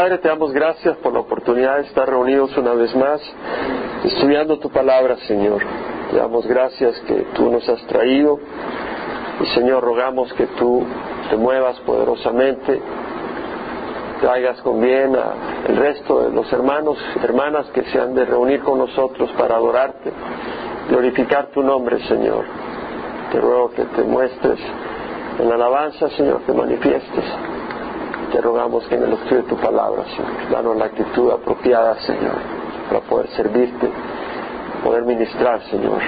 Padre, te damos gracias por la oportunidad de estar reunidos una vez más, estudiando tu palabra, Señor. Te damos gracias que tú nos has traído y, Señor, rogamos que tú te muevas poderosamente, traigas con bien al resto de los hermanos, hermanas que se han de reunir con nosotros para adorarte, glorificar tu nombre, Señor. Te ruego que te muestres en la alabanza, Señor, que manifiestes. Te rogamos que en el estudio de tu palabra, Señor, danos la actitud apropiada, Señor, para poder servirte, poder ministrar, Señor,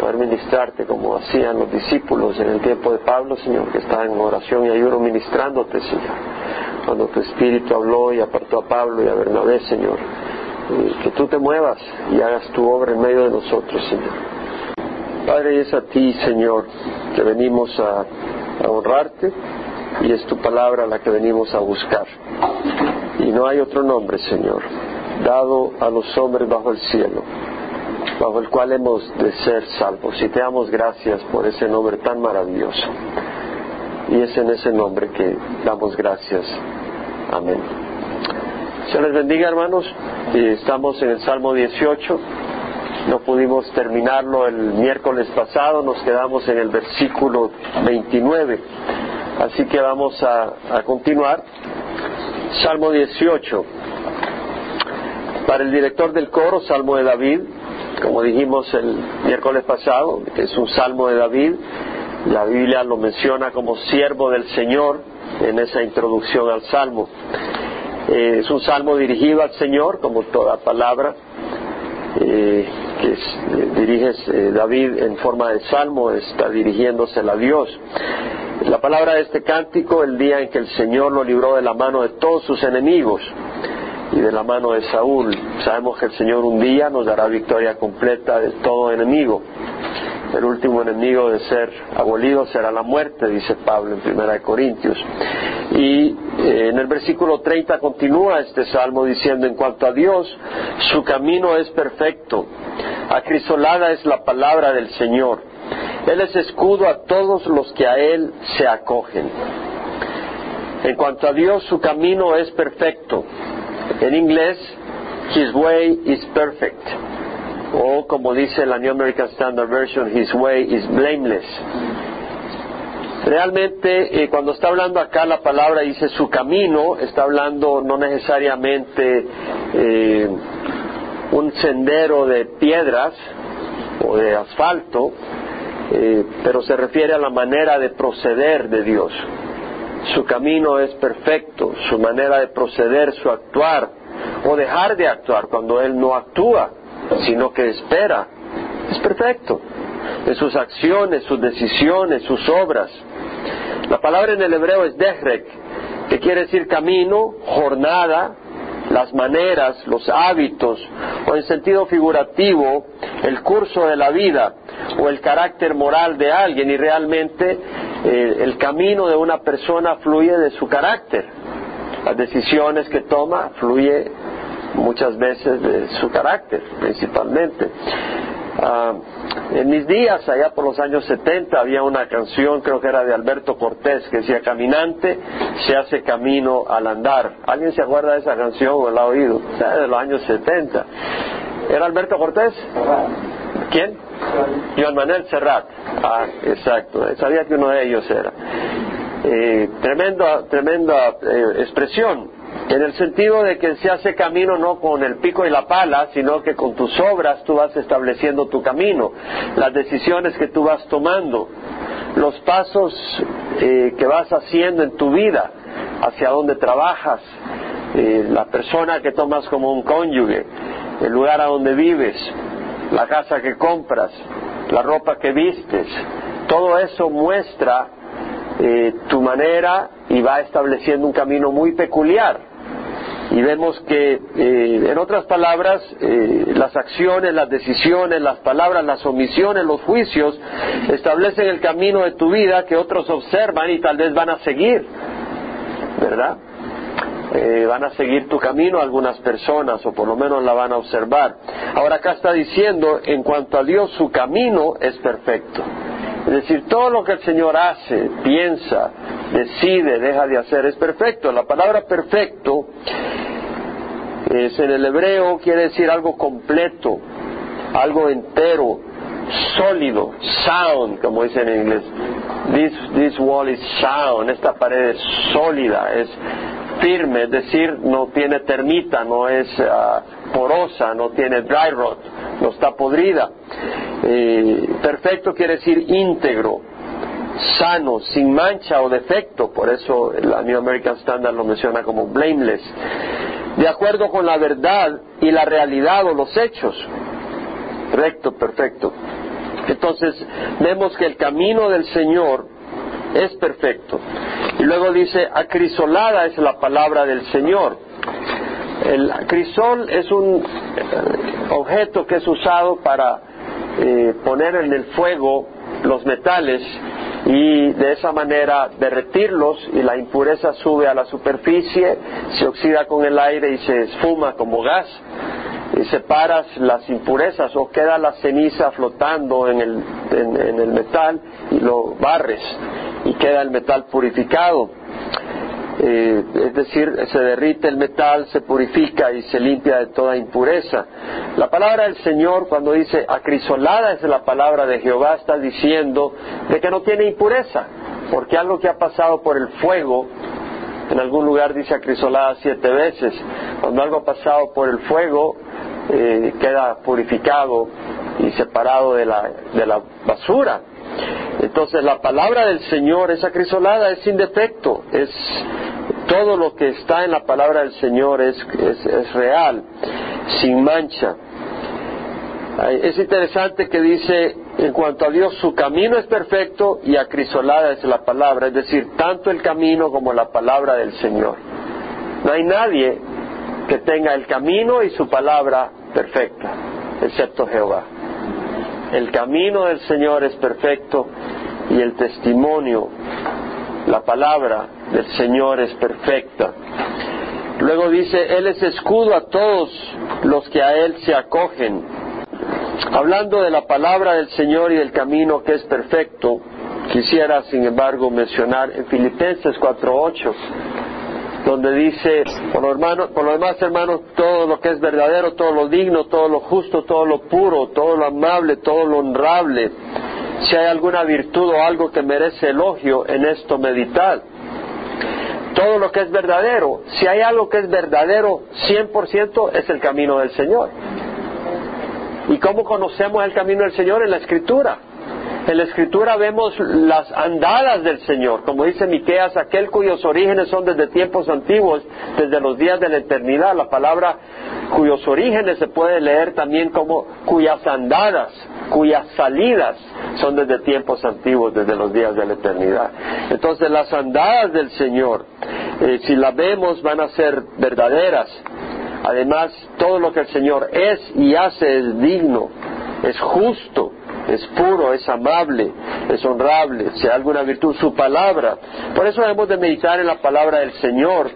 poder ministrarte como hacían los discípulos en el tiempo de Pablo, Señor, que estaban en oración y ayuno ministrándote, Señor. Cuando tu Espíritu habló y apartó a Pablo y a Bernabé, Señor, que tú te muevas y hagas tu obra en medio de nosotros, Señor. Padre, es a ti, Señor, que venimos a honrarte y es tu palabra la que venimos a buscar. Y no hay otro nombre, Señor, dado a los hombres bajo el cielo, bajo el cual hemos de ser salvos. Y te damos gracias por ese nombre tan maravilloso. Y es en ese nombre que damos gracias. Amén. Se les bendiga, hermanos. Estamos en el Salmo 18. No pudimos terminarlo el miércoles pasado, nos quedamos en el versículo 29. Así que vamos a, continuar. Salmo 18. Para el director del coro, Salmo de David, como dijimos el miércoles pasado, es un Salmo de David. La Biblia lo menciona como siervo del Señor en esa introducción al Salmo. Eh, es un salmo dirigido al Señor, como toda palabra eh, que es, eh, dirige David en forma de salmo, está dirigiéndose a Dios. La palabra de este cántico, el día en que el Señor lo libró de la mano de todos sus enemigos y de la mano de Saúl. Sabemos que el Señor un día nos dará victoria completa de todo enemigo. El último enemigo de ser abolido será la muerte, dice Pablo en Primera Corintios. Y eh, en el versículo 30 continúa este salmo diciendo, en cuanto a Dios, su camino es perfecto, acrisolada es la palabra del Señor. Él es escudo a todos los que a Él se acogen. En cuanto a Dios, su camino es perfecto. En inglés, His way is perfect. O como dice la New American Standard Version, His way is blameless. Realmente, eh, cuando está hablando acá la palabra dice su camino, está hablando no necesariamente eh, un sendero de piedras o de asfalto, eh, pero se refiere a la manera de proceder de Dios. Su camino es perfecto, su manera de proceder, su actuar o dejar de actuar cuando Él no actúa, sino que espera, es perfecto. En sus acciones, sus decisiones, sus obras. La palabra en el hebreo es dehrek, que quiere decir camino, jornada, las maneras, los hábitos, o en sentido figurativo, el curso de la vida o el carácter moral de alguien y realmente eh, el camino de una persona fluye de su carácter. Las decisiones que toma fluye muchas veces de su carácter, principalmente. Ah, en mis días, allá por los años 70, había una canción, creo que era de Alberto Cortés, que decía, caminante se hace camino al andar. ¿Alguien se acuerda de esa canción o la ha oído? de los años 70. ¿Era Alberto Cortés? ¿Quién? Joan Manuel Serrat. Ah, exacto. Sabía que uno de ellos era. Eh, tremenda, tremenda eh, expresión en el sentido de que se hace camino no con el pico y la pala, sino que con tus obras tú vas estableciendo tu camino, las decisiones que tú vas tomando, los pasos eh, que vas haciendo en tu vida, hacia dónde trabajas, eh, la persona que tomas como un cónyuge, el lugar a donde vives, la casa que compras, la ropa que vistes, todo eso muestra eh, tu manera y va estableciendo un camino muy peculiar. Y vemos que, eh, en otras palabras, eh, las acciones, las decisiones, las palabras, las omisiones, los juicios establecen el camino de tu vida que otros observan y tal vez van a seguir, ¿verdad? van a seguir tu camino algunas personas o por lo menos la van a observar. Ahora acá está diciendo, en cuanto a Dios, su camino es perfecto. Es decir, todo lo que el Señor hace, piensa, decide, deja de hacer, es perfecto. La palabra perfecto es en el hebreo quiere decir algo completo, algo entero, sólido, sound, como dicen en inglés. This, this wall is sound, esta pared es sólida, es firme, es decir, no tiene termita, no es ah, porosa, no tiene dry rot, no está podrida. Eh, perfecto quiere decir íntegro, sano, sin mancha o defecto, por eso la New American Standard lo menciona como blameless, de acuerdo con la verdad y la realidad o los hechos. Recto, perfecto. Entonces vemos que el camino del Señor es perfecto. Y luego dice, acrisolada es la palabra del Señor. El crisol es un eh, objeto que es usado para eh, poner en el fuego los metales y de esa manera derretirlos y la impureza sube a la superficie, se oxida con el aire y se esfuma como gas y separas las impurezas o queda la ceniza flotando en el, en, el metal y lo barres y queda el metal purificado. Eh, es decir, se derrite el metal, se purifica y se limpia de toda impureza. La palabra del Señor, cuando dice acrisolada es la palabra de Jehová, está diciendo de que no tiene impureza, porque algo que ha pasado por el fuego, en algún lugar dice acrisolada siete veces, cuando algo ha pasado por el fuego, eh, queda purificado y separado de la, de la basura. Entonces la palabra del Señor, esa crisolada, es sin defecto, es todo lo que está en la palabra del Señor es, es, real, sin mancha. Es interesante que dice, en cuanto a Dios, su camino es perfecto y acrisolada es la palabra, es decir, tanto el camino como la palabra del Señor. No hay nadie que tenga el camino y su palabra perfecta, excepto Jehová. El camino del Señor es perfecto y el testimonio, la palabra del Señor es perfecta. Luego dice, Él es escudo a todos los que a Él se acogen. Hablando de la palabra del Señor y del camino que es perfecto, quisiera sin embargo mencionar en Filipenses 4.8, donde dice, por lo, lo demás hermanos, todo lo que es verdadero, todo lo digno, todo lo justo, todo lo puro, todo lo amable, todo lo honrable, si hay alguna virtud o algo que merece elogio, en esto meditar. Todo lo que es verdadero, si hay algo que es verdadero 100% es el camino del Señor. ¿Y cómo conocemos el camino del Señor? En la Escritura. En la Escritura vemos las andadas del Señor, como dice Miqueas, aquel cuyos orígenes son desde tiempos antiguos, desde los días de la eternidad. La palabra cuyos orígenes se puede leer también como cuyas andadas, cuyas salidas son desde tiempos antiguos, desde los días de la eternidad. Entonces las andadas del Señor, eh, si las vemos, van a ser verdaderas. Además, todo lo que el Señor es y hace es digno, es justo, es puro, es amable, es honrable, si hay alguna virtud, su palabra. Por eso debemos de meditar en la palabra del Señor,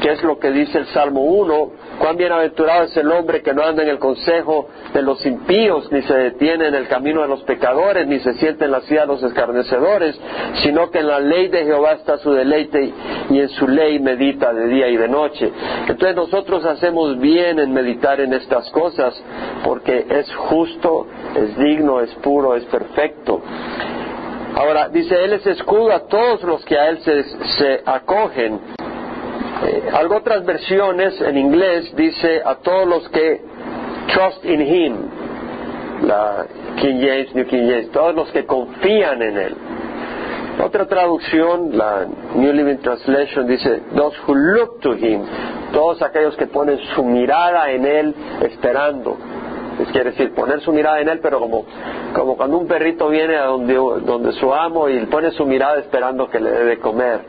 que es lo que dice el Salmo 1, cuán bienaventurado es el hombre que no anda en el consejo de los impíos, ni se detiene en el camino de los pecadores, ni se siente en la silla de los escarnecedores, sino que en la ley de Jehová está su deleite y en su ley medita de día y de noche. Entonces nosotros hacemos bien en meditar en estas cosas, porque es justo, es digno, es puro, es perfecto. Ahora, dice, Él es escudo a todos los que a Él se, acogen. Algo otras versiones en inglés dice a todos los que trust in Him. La King James, New King James, todos los que confían en Él. Otra traducción, la New Living Translation, dice, those who look to Him, todos aquellos que ponen su mirada en Él esperando quiere decir poner su mirada en él, pero como, como cuando un perrito viene a donde, donde su amo y pone su mirada esperando que le dé de comer,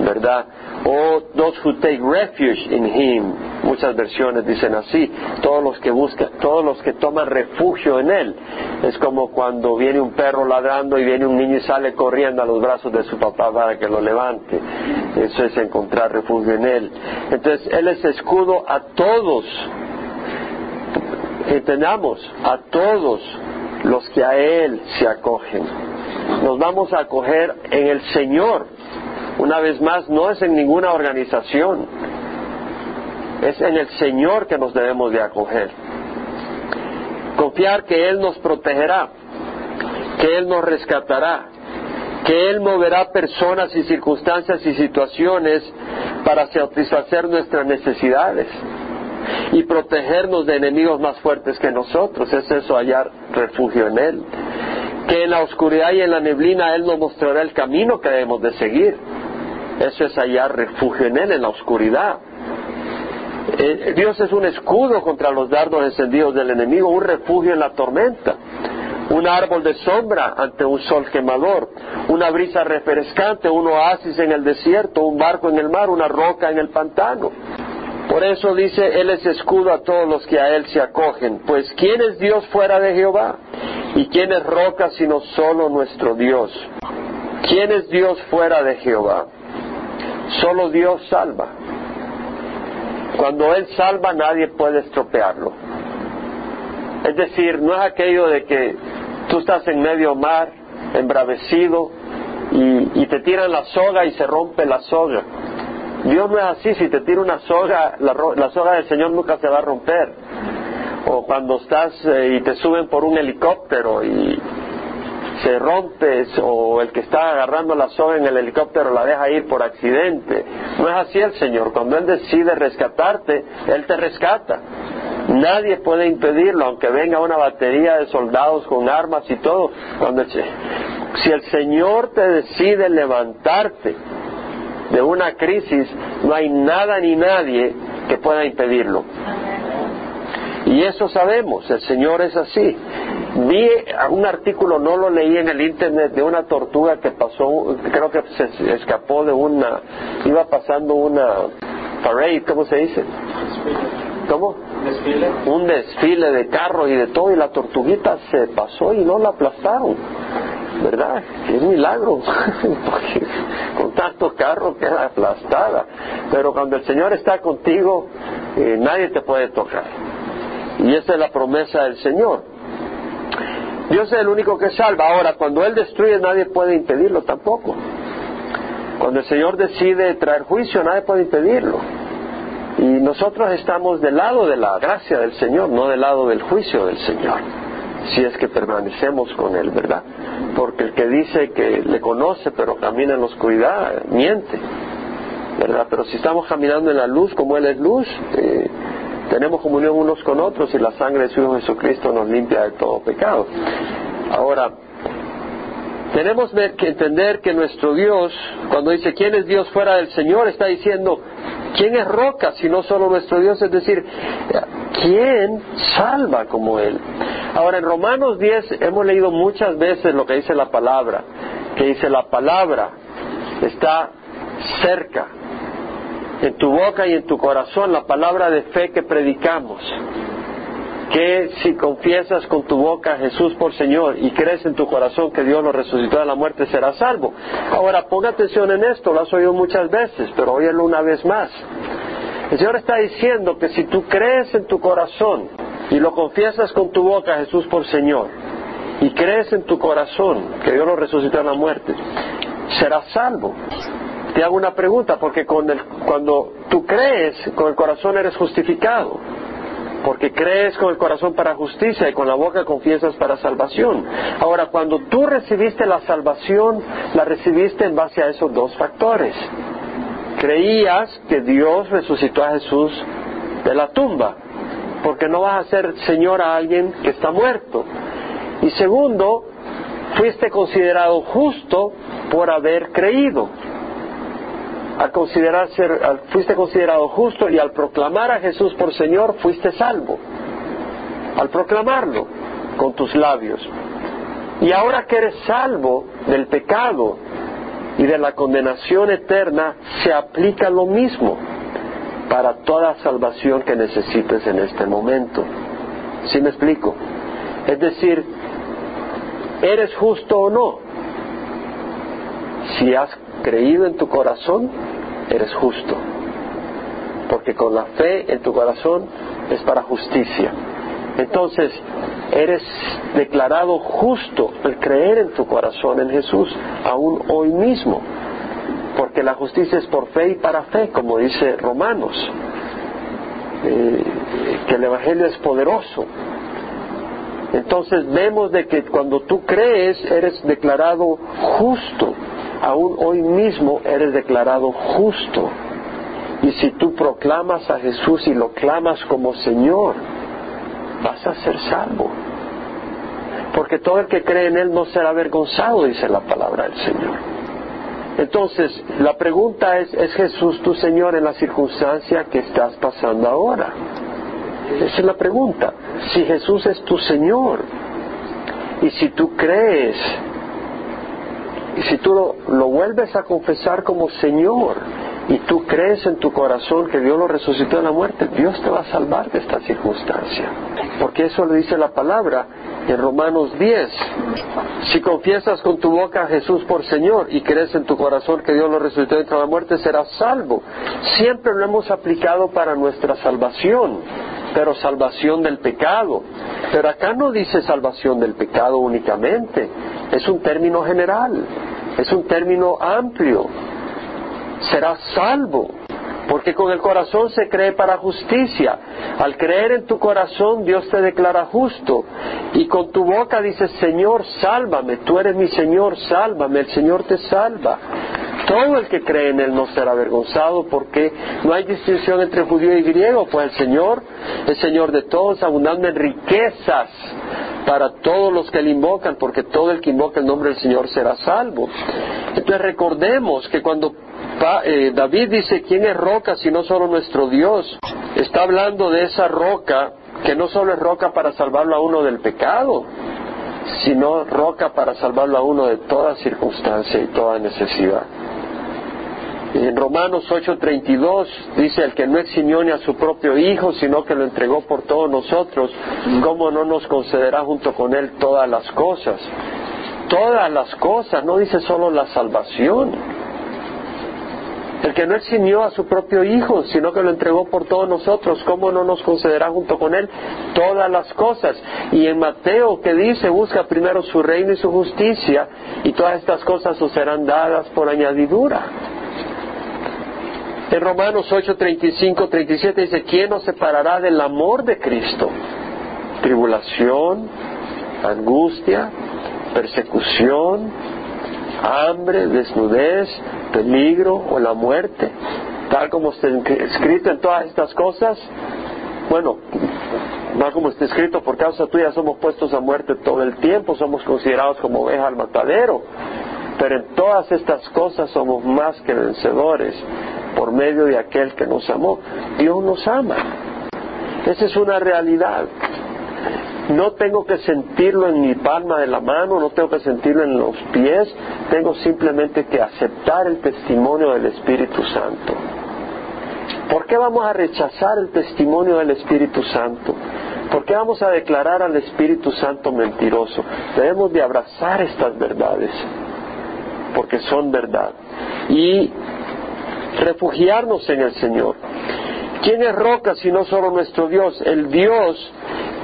¿verdad? O those who take refuge in him, muchas versiones dicen así, todos los que buscan, todos los que toman refugio en él. Es como cuando viene un perro ladrando y viene un niño y sale corriendo a los brazos de su papá para que lo levante. Eso es encontrar refugio en él. Entonces, él es escudo a todos entendamos a todos los que a Él se acogen. Nos vamos a acoger en el Señor, Una vez más, no es en ninguna organización, es en el Señor que nos debemos de acoger. Confiar que Él nos protegerá, que Él nos rescatará, que Él moverá personas y circunstancias y situaciones para satisfacer nuestras necesidades y protegernos de enemigos más fuertes que nosotros. Es eso hallar refugio en Él. Que en la oscuridad y en la neblina Él nos mostrará el camino que debemos de seguir. Eso es hallar refugio en Él, en la oscuridad. Eh, Dios es un escudo contra los dardos encendidos del enemigo, un refugio en la tormenta, un árbol de sombra ante un sol quemador, una brisa refrescante, un oasis en el desierto, un barco en el mar, una roca en el pantano. Por eso dice, Él es escudo a todos los que a Él se acogen. Pues ¿quién es Dios fuera de Jehová? ¿Y quién es roca sino solo nuestro Dios? ¿Quién es Dios fuera de Jehová? Solo Dios salva. Cuando Él salva nadie puede estropearlo. Es decir, no es aquello de que tú estás en medio mar, embravecido, y, te tiran la soga y se rompe la soga. Dios no es así, si te tira una soga, la, soga del Señor nunca se va a romper. O cuando estás eh, y te suben por un helicóptero y se rompe, o el que está agarrando la soga en el helicóptero la deja ir por accidente. No es así el Señor. Cuando Él decide rescatarte, Él te rescata. Nadie puede impedirlo, aunque venga una batería de soldados con armas y todo. Cuando, si el Señor te decide levantarte, de una crisis, no hay nada ni nadie que pueda impedirlo. Y eso sabemos, el Señor es así. Vi un artículo, no lo leí en el internet, de una tortuga que pasó, creo que se escapó de una, iba pasando una parade, ¿cómo se dice? ¿Cómo? Desfile. Un desfile de carros y de todo, y la tortuguita se pasó y no la aplastaron. ¿verdad? Es milagro, porque con tantos carros queda aplastada. Pero cuando el Señor está contigo, eh, nadie te puede tocar. Y esa es la promesa del Señor. Dios es el único que salva. Ahora, cuando Él destruye, nadie puede impedirlo tampoco. Cuando el Señor decide traer juicio, nadie puede impedirlo. Y nosotros estamos del lado de la gracia del Señor, no del lado del juicio del Señor si es que permanecemos con Él, ¿verdad? Porque el que dice que le conoce pero camina en la oscuridad, miente, ¿verdad? Pero si estamos caminando en la luz como Él es luz, eh, tenemos comunión unos con otros y la sangre de su Hijo Jesucristo nos limpia de todo pecado. Ahora, tenemos que entender que nuestro Dios, cuando dice quién es Dios fuera del Señor, está diciendo quién es roca si no solo nuestro Dios, es decir, quién salva como Él. Ahora, en Romanos 10 hemos leído muchas veces lo que dice la palabra, que dice la palabra está cerca, en tu boca y en tu corazón, la palabra de fe que predicamos que si confiesas con tu boca a Jesús por Señor y crees en tu corazón que Dios lo resucitó de la muerte, serás salvo. Ahora, ponga atención en esto, lo has oído muchas veces, pero óyelo una vez más. El Señor está diciendo que si tú crees en tu corazón y lo confiesas con tu boca a Jesús por Señor y crees en tu corazón que Dios lo resucitó de la muerte, serás salvo. Te hago una pregunta, porque cuando tú crees, con el corazón eres justificado porque crees con el corazón para justicia y con la boca confiesas para salvación. Ahora, cuando tú recibiste la salvación, la recibiste en base a esos dos factores. Creías que Dios resucitó a Jesús de la tumba, porque no vas a ser Señor a alguien que está muerto. Y segundo, fuiste considerado justo por haber creído al considerar ser, fuiste considerado justo y al proclamar a Jesús por Señor fuiste salvo. Al proclamarlo con tus labios. Y ahora que eres salvo del pecado y de la condenación eterna, se aplica lo mismo para toda salvación que necesites en este momento. ¿Sí me explico? Es decir, ¿eres justo o no? Si has creído en tu corazón, eres justo. Porque con la fe en tu corazón es para justicia. Entonces, eres declarado justo al creer en tu corazón en Jesús, aún hoy mismo. porque la justicia es por fe y para fe, como dice Romanos, eh, que el Evangelio es poderoso. Entonces vemos de que cuando tú crees eres declarado justo, aún hoy mismo eres declarado justo. Y si tú proclamas a Jesús y lo clamas como Señor, vas a ser salvo. Porque todo el que cree en Él no será avergonzado, dice la palabra del Señor. Entonces, la pregunta es, ¿es Jesús tu Señor en la circunstancia que estás pasando ahora? Esa es la pregunta. Si Jesús es tu Señor y si tú crees y si tú lo, lo vuelves a confesar como Señor, y tú crees en tu corazón que Dios lo resucitó de la muerte, Dios te va a salvar de esta circunstancia. Porque eso le dice la palabra en Romanos 10. Si confiesas con tu boca a Jesús por Señor y crees en tu corazón que Dios lo resucitó de la muerte, serás salvo. Siempre lo hemos aplicado para nuestra salvación, pero salvación del pecado. Pero acá no dice salvación del pecado únicamente, es un término general, es un término amplio serás salvo. Porque con el corazón se cree para justicia. Al creer en tu corazón Dios te declara justo. Y con tu boca dices, Señor, sálvame. Tú eres mi Señor, sálvame. El Señor te salva. Todo el que cree en Él no será avergonzado porque no hay distinción entre judío y griego, pues el Señor es Señor de todos, abundando en riquezas para todos los que le invocan, porque todo el que invoca el nombre del Señor será salvo. Entonces recordemos que cuando eh, David dice, ¿quién es roca si no solo nuestro Dios? Está hablando de esa roca que no solo es roca para salvarlo a uno del pecado, sino roca para salvarlo a uno de toda circunstancia y toda necesidad. En Romanos 8:32 dice, el que no eximió ni a su propio Hijo, sino que lo entregó por todos nosotros, ¿cómo no nos concederá junto con Él todas las cosas? Todas las cosas, no dice solo la salvación. El que no eximió a su propio Hijo, sino que lo entregó por todos nosotros, ¿cómo no nos concederá junto con Él todas las cosas? Y en Mateo que dice, busca primero su reino y su justicia, y todas estas cosas os serán dadas por añadidura. En Romanos 8, 35, 37 dice, ¿quién nos separará del amor de Cristo? Tribulación, angustia, persecución, hambre, desnudez, peligro o la muerte, tal como está escrito en todas estas cosas. Bueno, tal como está escrito, por causa tuya somos puestos a muerte todo el tiempo, somos considerados como ovejas al matadero. Pero en todas estas cosas somos más que vencedores por medio de aquel que nos amó. Dios nos ama. Esa es una realidad. No tengo que sentirlo en mi palma de la mano, no tengo que sentirlo en los pies, tengo simplemente que aceptar el testimonio del Espíritu Santo. ¿Por qué vamos a rechazar el testimonio del Espíritu Santo? ¿Por qué vamos a declarar al Espíritu Santo mentiroso? Debemos de abrazar estas verdades, porque son verdad. Y refugiarnos en el Señor. ¿Quién es roca si no solo nuestro Dios? El Dios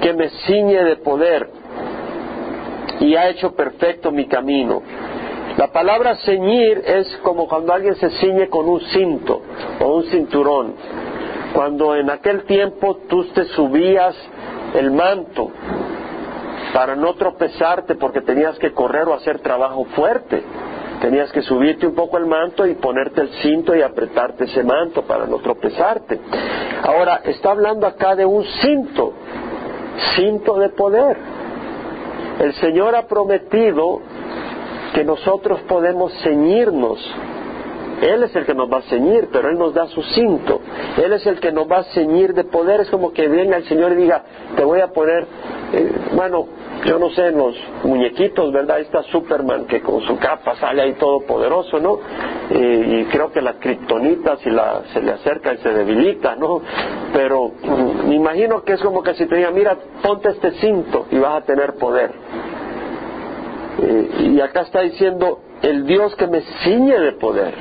que me ciñe de poder y ha hecho perfecto mi camino. La palabra ceñir es como cuando alguien se ciñe con un cinto o un cinturón. Cuando en aquel tiempo tú te subías el manto para no tropezarte porque tenías que correr o hacer trabajo fuerte. Tenías que subirte un poco el manto y ponerte el cinto y apretarte ese manto para no tropezarte. Ahora, está hablando acá de un cinto cinto de poder. El Señor ha prometido que nosotros podemos ceñirnos. Él es el que nos va a ceñir, pero Él nos da su cinto. Él es el que nos va a ceñir de poder. Es como que venga el Señor y diga, te voy a poner, eh, bueno, yo no sé, en los muñequitos, ¿verdad? Está Superman que con su capa sale ahí todo poderoso, ¿no? y creo que la kriptonita si la, se le acerca y se debilita, ¿no? Pero mm, me imagino que es como que si te diga, mira, ponte este cinto y vas a tener poder. y acá está diciendo, el Dios que me ciñe de poder,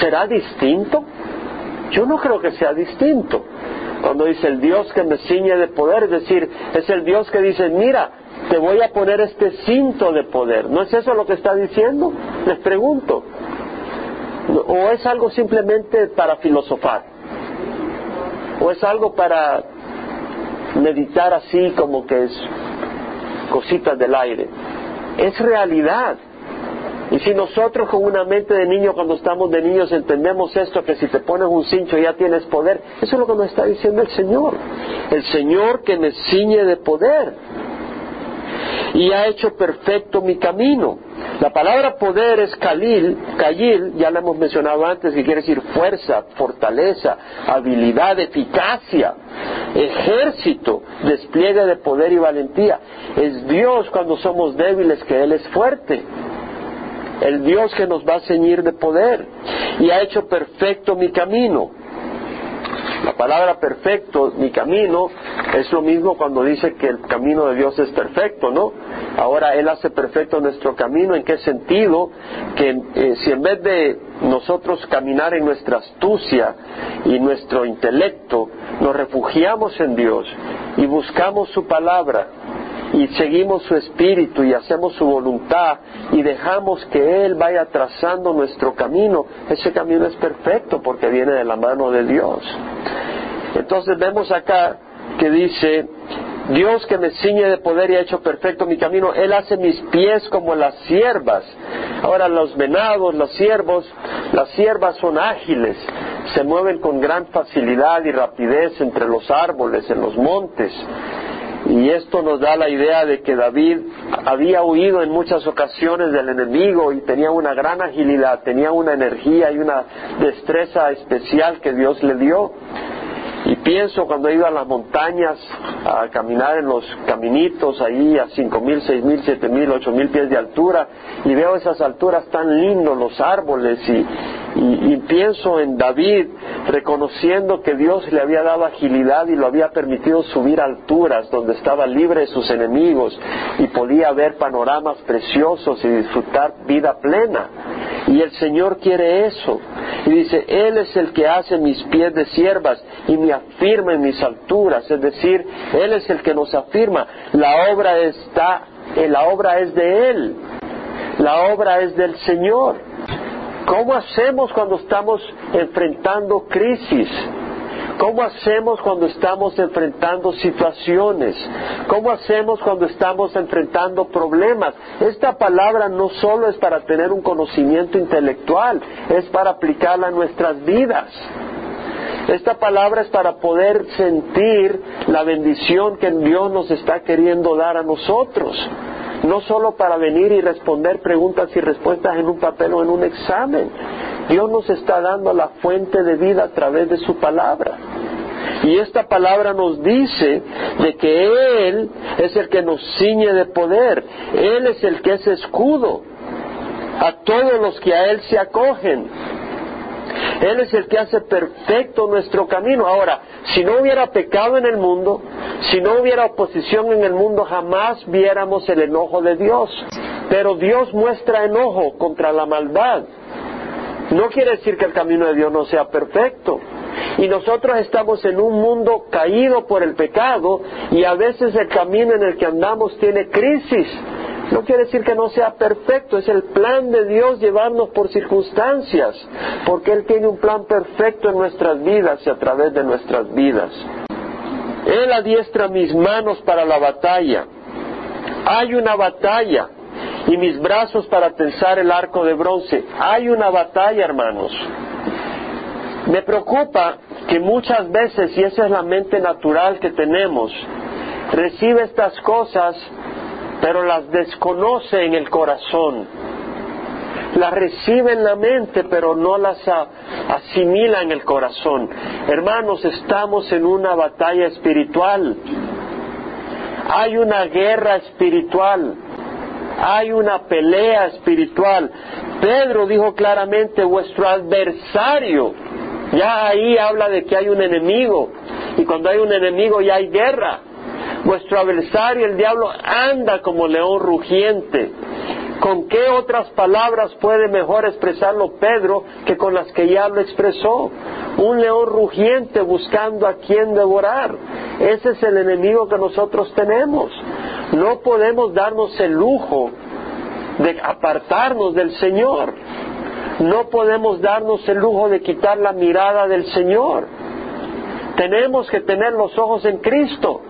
¿será distinto? Yo no creo que sea distinto. Cuando dice el Dios que me ciñe de poder, es decir, es el Dios que dice, mira, te voy a poner este cinto de poder. ¿No es eso lo que está diciendo? Les pregunto. ¿O es algo simplemente para filosofar? ¿O es algo para meditar así como que es cositas del aire? Es realidad. Y si nosotros con una mente de niño cuando estamos de niños entendemos esto, que si te pones un cincho ya tienes poder, eso es lo que nos está diciendo el Señor. El Señor que me ciñe de poder y ha hecho perfecto mi camino. La palabra poder es kalil, kayil, ya la hemos mencionado antes, que quiere decir fuerza, fortaleza, habilidad, eficacia, ejército, despliegue de poder y valentía. Es Dios cuando somos débiles que Él es fuerte. El Dios que nos va a ceñir de poder y ha hecho perfecto mi camino. La palabra perfecto, mi camino, es lo mismo cuando dice que el camino de Dios es perfecto, ¿no? Ahora Él hace perfecto nuestro camino. ¿En qué sentido? Que eh, si en vez de nosotros caminar en nuestra astucia y nuestro intelecto, nos refugiamos en Dios y buscamos su palabra, y seguimos su espíritu y hacemos su voluntad y dejamos que Él vaya trazando nuestro camino, ese camino es perfecto porque viene de la mano de Dios. Entonces vemos acá que dice, Dios que me ciñe de poder y ha hecho perfecto mi camino, Él hace mis pies como las siervas. Ahora los venados, los siervos, las siervas son ágiles, se mueven con gran facilidad y rapidez entre los árboles, en los montes. Y esto nos da la idea de que David había huido en muchas ocasiones del enemigo y tenía una gran agilidad, tenía una energía y una destreza especial que Dios le dio. Y pienso cuando he ido a las montañas a caminar en los caminitos ahí a cinco mil, seis mil, siete mil, ocho mil pies de altura y veo esas alturas tan lindos, los árboles y, y, pienso en David reconociendo que Dios le había dado agilidad y lo había permitido subir a alturas donde estaba libre de sus enemigos y podía ver panoramas preciosos y disfrutar vida plena. Y el Señor quiere eso. Y dice, Él es el que hace mis pies de siervas y me afirma en mis alturas. Es decir, Él es el que nos afirma. La obra está, eh, la obra es de Él. La obra es del Señor. ¿Cómo hacemos cuando estamos enfrentando crisis? ¿Cómo hacemos cuando estamos enfrentando situaciones? ¿Cómo hacemos cuando estamos enfrentando problemas? Esta palabra no solo es para tener un conocimiento intelectual, es para aplicarla a nuestras vidas. Esta palabra es para poder sentir la bendición que Dios nos está queriendo dar a nosotros no solo para venir y responder preguntas y respuestas en un papel o en un examen. Dios nos está dando la fuente de vida a través de su palabra. Y esta palabra nos dice de que Él es el que nos ciñe de poder, Él es el que es escudo a todos los que a Él se acogen. Él es el que hace perfecto nuestro camino. Ahora, si no hubiera pecado en el mundo, si no hubiera oposición en el mundo, jamás viéramos el enojo de Dios. Pero Dios muestra enojo contra la maldad. No quiere decir que el camino de Dios no sea perfecto. Y nosotros estamos en un mundo caído por el pecado y a veces el camino en el que andamos tiene crisis. No quiere decir que no sea perfecto, es el plan de Dios llevarnos por circunstancias, porque Él tiene un plan perfecto en nuestras vidas y a través de nuestras vidas. Él adiestra mis manos para la batalla. Hay una batalla y mis brazos para tensar el arco de bronce. Hay una batalla, hermanos. Me preocupa que muchas veces, y esa es la mente natural que tenemos, recibe estas cosas pero las desconoce en el corazón. Las recibe en la mente, pero no las asimila en el corazón. Hermanos, estamos en una batalla espiritual. Hay una guerra espiritual. Hay una pelea espiritual. Pedro dijo claramente, vuestro adversario. Ya ahí habla de que hay un enemigo. Y cuando hay un enemigo ya hay guerra. Vuestro adversario, el diablo, anda como león rugiente. ¿Con qué otras palabras puede mejor expresarlo Pedro que con las que ya lo expresó? Un león rugiente buscando a quien devorar. Ese es el enemigo que nosotros tenemos. No podemos darnos el lujo de apartarnos del Señor. no podemos darnos el lujo de quitar la mirada del Señor. Tenemos que tener los ojos en Cristo.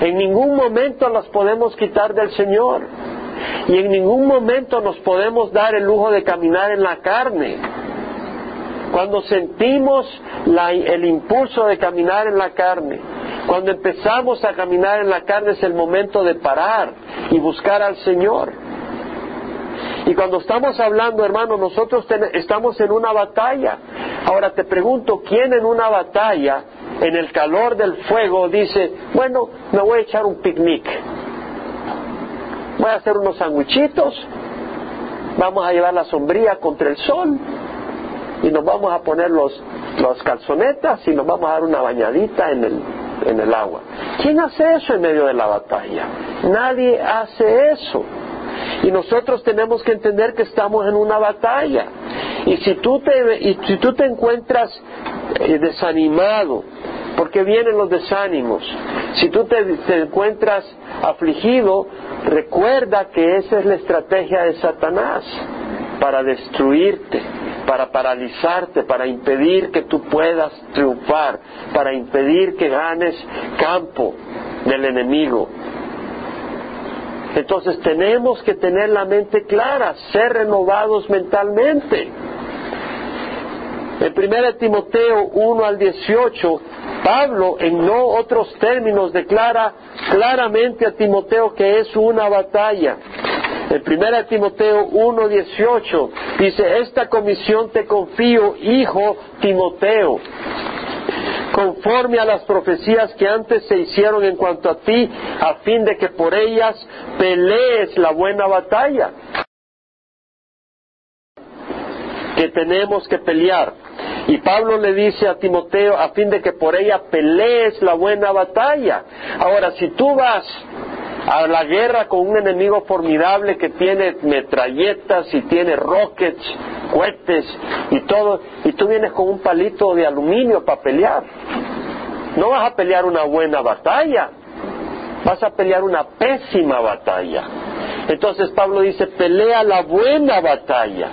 En ningún momento las podemos quitar del Señor. Y en ningún momento nos podemos dar el lujo de caminar en la carne. Cuando sentimos el impulso de caminar en la carne, cuando empezamos a caminar en la carne es el momento de parar y buscar al Señor. Y cuando estamos hablando, hermano, nosotros estamos en una batalla. Ahora te pregunto, ¿quién en una batalla, en el calor del fuego, dice, bueno, me voy a echar un picnic? Voy a hacer unos sandwichitos, vamos a llevar la sombría contra el sol y nos vamos a poner los, los calzonetas y nos vamos a dar una bañadita en el, en el agua. ¿Quién hace eso en medio de la batalla? Nadie hace eso. Y nosotros tenemos que entender que estamos en una batalla. Y si tú te, y si tú te encuentras eh, desanimado, porque vienen los desánimos, si tú te, te encuentras afligido, recuerda que esa es la estrategia de Satanás para destruirte, para paralizarte, para impedir que tú puedas triunfar, para impedir que ganes campo del enemigo. Entonces tenemos que tener la mente clara, ser renovados mentalmente. En 1 Timoteo 1 al 18, Pablo, en no otros términos, declara claramente a Timoteo que es una batalla. En 1 Timoteo 1, 18 dice, esta comisión te confío, hijo Timoteo conforme a las profecías que antes se hicieron en cuanto a ti, a fin de que por ellas pelees la buena batalla que tenemos que pelear. Y Pablo le dice a Timoteo, a fin de que por ella pelees la buena batalla. Ahora, si tú vas a la guerra con un enemigo formidable que tiene metralletas y tiene rockets, cohetes y todo, y tú vienes con un palito de aluminio para pelear. No vas a pelear una buena batalla, vas a pelear una pésima batalla. Entonces Pablo dice, pelea la buena batalla.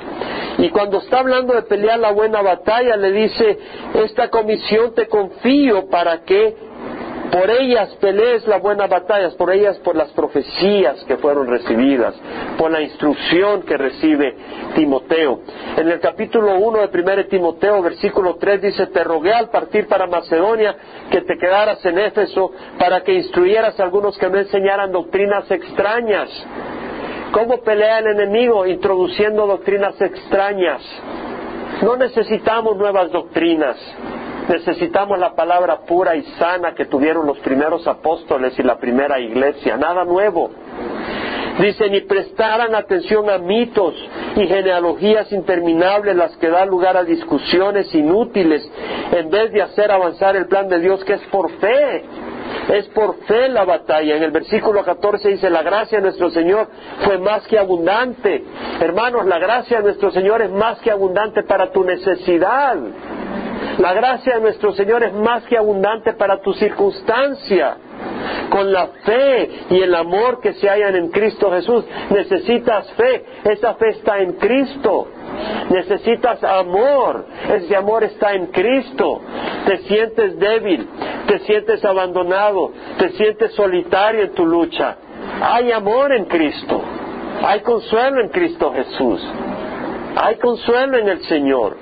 Y cuando está hablando de pelear la buena batalla, le dice, esta comisión te confío para que por ellas pelees la buena batalla, por ellas por las profecías que fueron recibidas, por la instrucción que recibe Timoteo. En el capítulo 1 de 1 Timoteo, versículo 3 dice, te rogué al partir para Macedonia que te quedaras en Éfeso para que instruyeras a algunos que no enseñaran doctrinas extrañas. ¿Cómo pelea el enemigo? Introduciendo doctrinas extrañas. No necesitamos nuevas doctrinas. Necesitamos la palabra pura y sana que tuvieron los primeros apóstoles y la primera iglesia, nada nuevo. Dice, ni prestaran atención a mitos y genealogías interminables, las que dan lugar a discusiones inútiles, en vez de hacer avanzar el plan de Dios que es por fe. Es por fe la batalla. En el versículo 14 dice, la gracia de nuestro Señor fue más que abundante. Hermanos, la gracia de nuestro Señor es más que abundante para tu necesidad. La gracia de nuestro Señor es más que abundante para tu circunstancia. Con la fe y el amor que se hallan en Cristo Jesús, necesitas fe. Esa fe está en Cristo. Necesitas amor. Ese amor está en Cristo. Te sientes débil, te sientes abandonado, te sientes solitario en tu lucha. Hay amor en Cristo. Hay consuelo en Cristo Jesús. Hay consuelo en el Señor.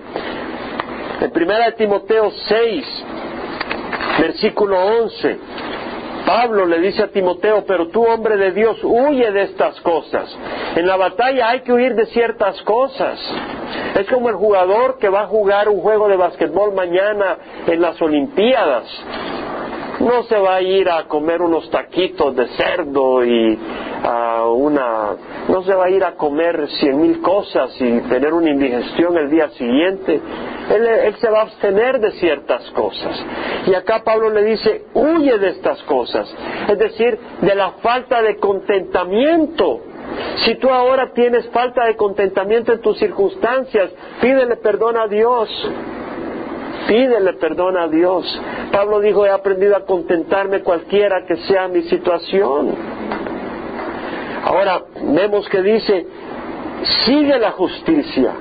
En 1 Timoteo 6, versículo 11, Pablo le dice a Timoteo, pero tú hombre de Dios, huye de estas cosas. En la batalla hay que huir de ciertas cosas. Es como el jugador que va a jugar un juego de basquetbol mañana en las Olimpiadas no se va a ir a comer unos taquitos de cerdo y a una, no se va a ir a comer cien mil cosas y tener una indigestión el día siguiente. Él, él se va a abstener de ciertas cosas. Y acá Pablo le dice, huye de estas cosas. Es decir, de la falta de contentamiento. Si tú ahora tienes falta de contentamiento en tus circunstancias, pídele perdón a Dios. Pídele perdón a Dios. Pablo dijo, he aprendido a contentarme cualquiera que sea mi situación. Ahora vemos que dice, sigue la justicia,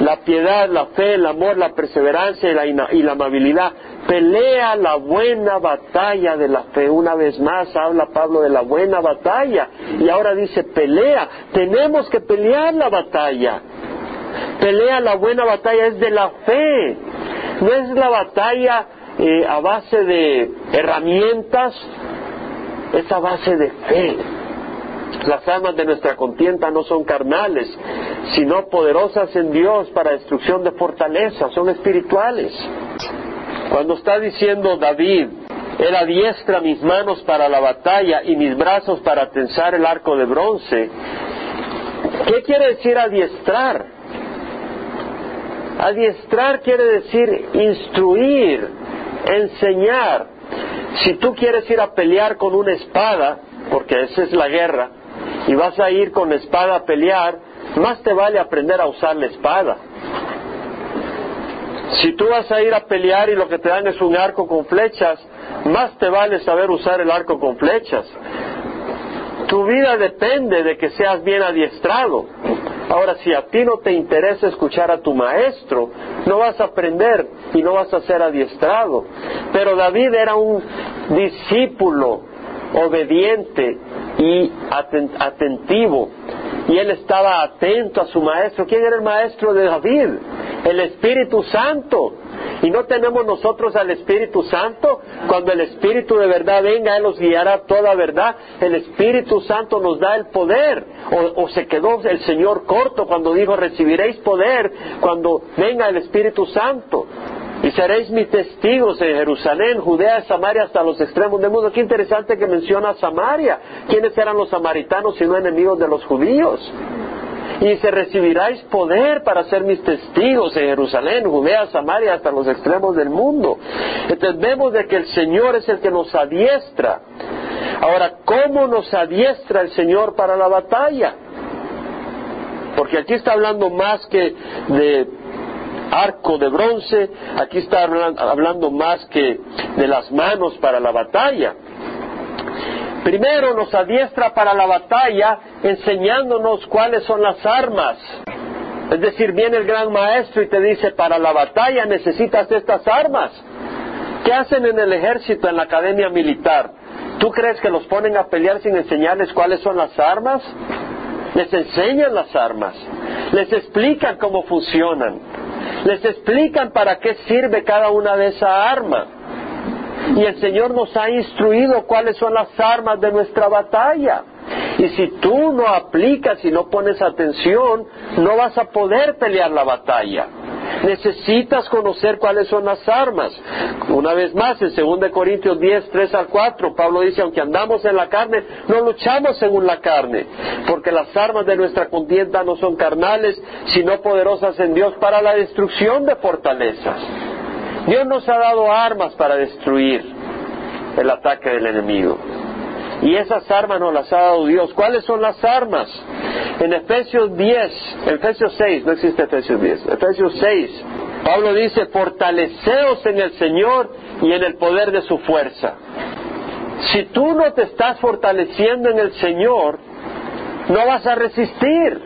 la piedad, la fe, el amor, la perseverancia y la, y la amabilidad. Pelea la buena batalla de la fe. Una vez más habla Pablo de la buena batalla y ahora dice pelea. Tenemos que pelear la batalla. Pelea la buena batalla es de la fe. No es la batalla eh, a base de herramientas, es a base de fe. Las armas de nuestra contienda no son carnales, sino poderosas en Dios para destrucción de fortalezas, son espirituales. Cuando está diciendo David, Él adiestra mis manos para la batalla y mis brazos para tensar el arco de bronce, ¿qué quiere decir adiestrar? Adiestrar quiere decir instruir, enseñar. Si tú quieres ir a pelear con una espada, porque esa es la guerra, y vas a ir con espada a pelear, más te vale aprender a usar la espada. Si tú vas a ir a pelear y lo que te dan es un arco con flechas, más te vale saber usar el arco con flechas. Tu vida depende de que seas bien adiestrado. Ahora, si a ti no te interesa escuchar a tu maestro, no vas a aprender y no vas a ser adiestrado. Pero David era un discípulo obediente y atentivo. Y él estaba atento a su maestro. ¿Quién era el maestro de David? El Espíritu Santo. Y no tenemos nosotros al Espíritu Santo. Cuando el Espíritu de verdad venga, Él nos guiará toda verdad. El Espíritu Santo nos da el poder. O, se quedó el Señor corto cuando dijo, recibiréis poder cuando venga el Espíritu Santo y seréis mis testigos en Jerusalén, Judea, Samaria, hasta los extremos del mundo. Qué interesante que menciona Samaria. ¿Quiénes eran los samaritanos si no enemigos de los judíos? Y se recibiráis poder para ser mis testigos en Jerusalén, Judea, Samaria, hasta los extremos del mundo. Entonces vemos de que el Señor es el que nos adiestra. Ahora, ¿cómo nos adiestra el Señor para la batalla? Porque aquí está hablando más que de arco de bronce, aquí está hablando más que de las manos para la batalla. Primero nos adiestra para la batalla enseñándonos cuáles son las armas. Es decir, viene el gran maestro y te dice, para la batalla necesitas estas armas. ¿Qué hacen en el ejército, en la academia militar? ¿Tú crees que los ponen a pelear sin enseñarles cuáles son las armas? Les enseñan las armas, les explican cómo funcionan les explican para qué sirve cada una de esas armas. Y el Señor nos ha instruido cuáles son las armas de nuestra batalla. Y si tú no aplicas y no pones atención, no vas a poder pelear la batalla. Necesitas conocer cuáles son las armas. Una vez más, en 2 Corintios 10, 3 al 4, Pablo dice, aunque andamos en la carne, no luchamos según la carne, porque las armas de nuestra contienda no son carnales, sino poderosas en Dios para la destrucción de fortalezas. Dios nos ha dado armas para destruir el ataque del enemigo. Y esas armas nos las ha dado Dios. ¿Cuáles son las armas? En Efesios 10, Efesios 6, no existe Efesios 10, Efesios 6, Pablo dice, fortaleceos en el Señor y en el poder de su fuerza. Si tú no te estás fortaleciendo en el Señor, no vas a resistir.